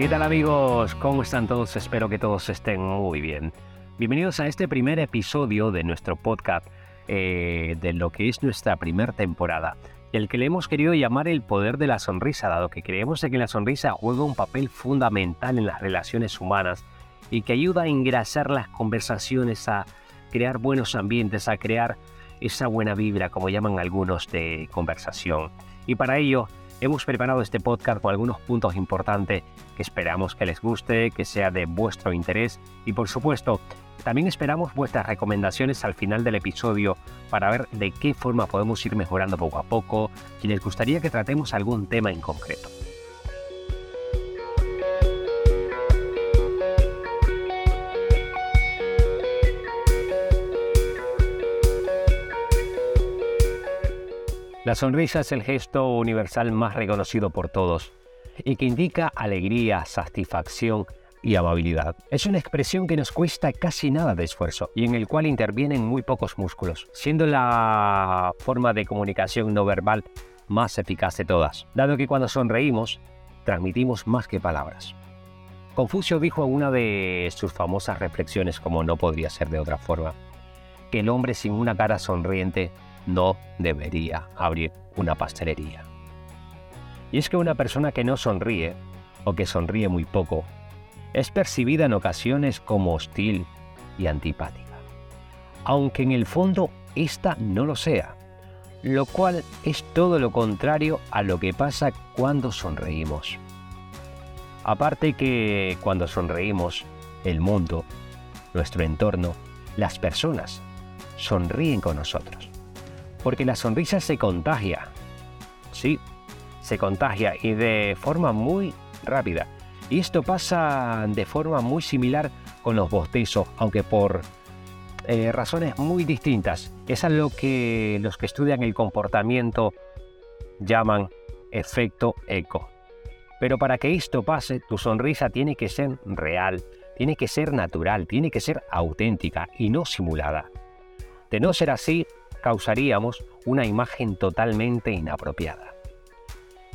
¿Qué tal amigos? ¿Cómo están todos? Espero que todos estén muy bien. Bienvenidos a este primer episodio de nuestro podcast eh, de lo que es nuestra primera temporada, el que le hemos querido llamar el poder de la sonrisa, dado que creemos que la sonrisa juega un papel fundamental en las relaciones humanas y que ayuda a engrasar las conversaciones, a crear buenos ambientes, a crear esa buena vibra, como llaman algunos, de conversación. Y para ello hemos preparado este podcast con algunos puntos importantes que esperamos que les guste, que sea de vuestro interés y por supuesto también esperamos vuestras recomendaciones al final del episodio para ver de qué forma podemos ir mejorando poco a poco, si les gustaría que tratemos algún tema en concreto. La sonrisa es el gesto universal más reconocido por todos y que indica alegría, satisfacción y amabilidad. Es una expresión que nos cuesta casi nada de esfuerzo y en el cual intervienen muy pocos músculos, siendo la forma de comunicación no verbal más eficaz de todas, dado que cuando sonreímos transmitimos más que palabras. Confucio dijo en una de sus famosas reflexiones, como no podría ser de otra forma, que el hombre sin una cara sonriente no debería abrir una pastelería. Y es que una persona que no sonríe, o que sonríe muy poco, es percibida en ocasiones como hostil y antipática, aunque en el fondo ésta no lo sea, lo cual es todo lo contrario a lo que pasa cuando sonreímos. Aparte que cuando sonreímos, el mundo, nuestro entorno, las personas sonríen con nosotros porque la sonrisa se contagia. Sí, se contagia y de forma muy rápida. Y esto pasa de forma muy similar con los bostezos, aunque por eh, razones muy distintas. Es lo que los que estudian el comportamiento llaman efecto eco. Pero para que esto pase, tu sonrisa tiene que ser real, tiene que ser natural, tiene que ser auténtica y no simulada. De no ser así, causaríamos una imagen totalmente inapropiada.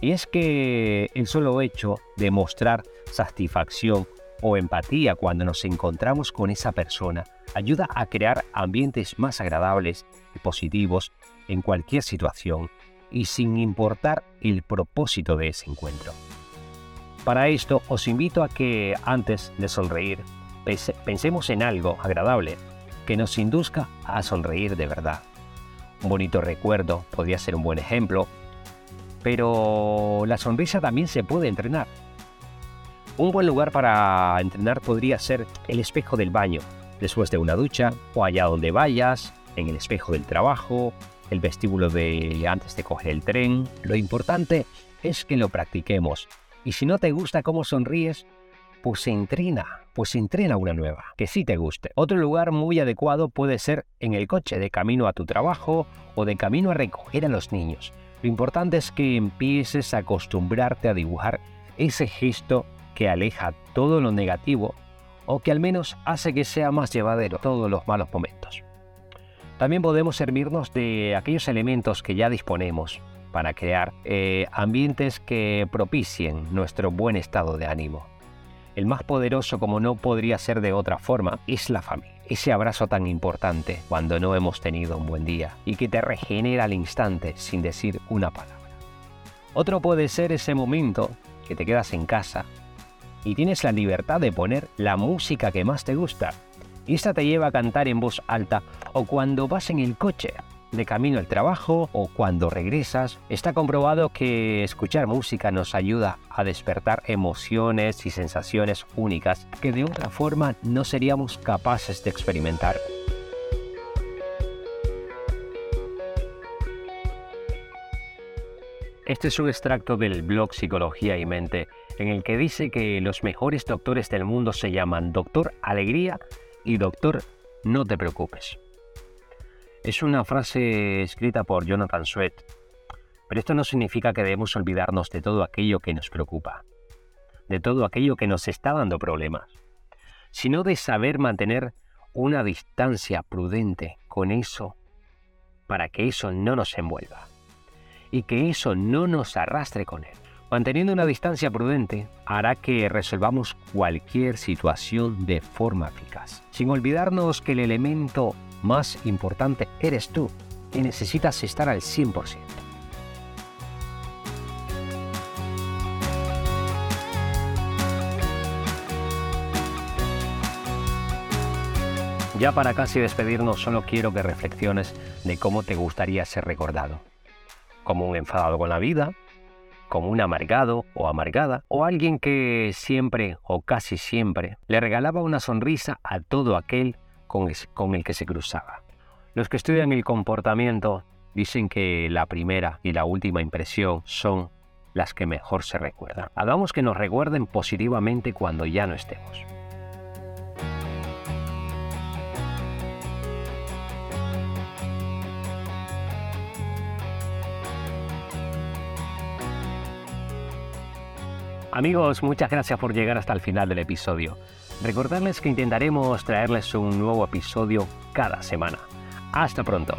Y es que el solo hecho de mostrar satisfacción o empatía cuando nos encontramos con esa persona ayuda a crear ambientes más agradables y positivos en cualquier situación y sin importar el propósito de ese encuentro. Para esto os invito a que antes de sonreír pensemos en algo agradable que nos induzca a sonreír de verdad un bonito recuerdo, podría ser un buen ejemplo, pero la sonrisa también se puede entrenar. Un buen lugar para entrenar podría ser el espejo del baño, después de una ducha o allá donde vayas, en el espejo del trabajo, el vestíbulo de antes de coger el tren. Lo importante es que lo practiquemos. Y si no te gusta cómo sonríes, pues entrena, pues entrena una nueva, que sí te guste. Otro lugar muy adecuado puede ser en el coche, de camino a tu trabajo o de camino a recoger a los niños. Lo importante es que empieces a acostumbrarte a dibujar ese gesto que aleja todo lo negativo o que al menos hace que sea más llevadero todos los malos momentos. También podemos servirnos de aquellos elementos que ya disponemos para crear eh, ambientes que propicien nuestro buen estado de ánimo. El más poderoso, como no podría ser de otra forma, es la familia. Ese abrazo tan importante cuando no hemos tenido un buen día y que te regenera al instante sin decir una palabra. Otro puede ser ese momento que te quedas en casa y tienes la libertad de poner la música que más te gusta. Y esta te lleva a cantar en voz alta o cuando vas en el coche de camino al trabajo o cuando regresas, está comprobado que escuchar música nos ayuda a despertar emociones y sensaciones únicas que de otra forma no seríamos capaces de experimentar. Este es un extracto del blog Psicología y Mente, en el que dice que los mejores doctores del mundo se llaman Doctor Alegría y Doctor No te preocupes. Es una frase escrita por Jonathan Sweat, pero esto no significa que debemos olvidarnos de todo aquello que nos preocupa, de todo aquello que nos está dando problemas, sino de saber mantener una distancia prudente con eso para que eso no nos envuelva y que eso no nos arrastre con él. Manteniendo una distancia prudente hará que resolvamos cualquier situación de forma eficaz, sin olvidarnos que el elemento más importante eres tú y necesitas estar al 100%. Ya para casi despedirnos, solo quiero que reflexiones de cómo te gustaría ser recordado. Como un enfadado con la vida, como un amargado o amargada, o alguien que siempre o casi siempre le regalaba una sonrisa a todo aquel con, el que se cruzaba. Los que estudian el comportamiento dicen que la primera y la última impresión son las que mejor se recuerdan. Hagamos que nos recuerden positivamente cuando ya no estemos. Amigos, muchas gracias por llegar hasta el final del episodio. Recordarles que intentaremos traerles un nuevo episodio cada semana. Hasta pronto.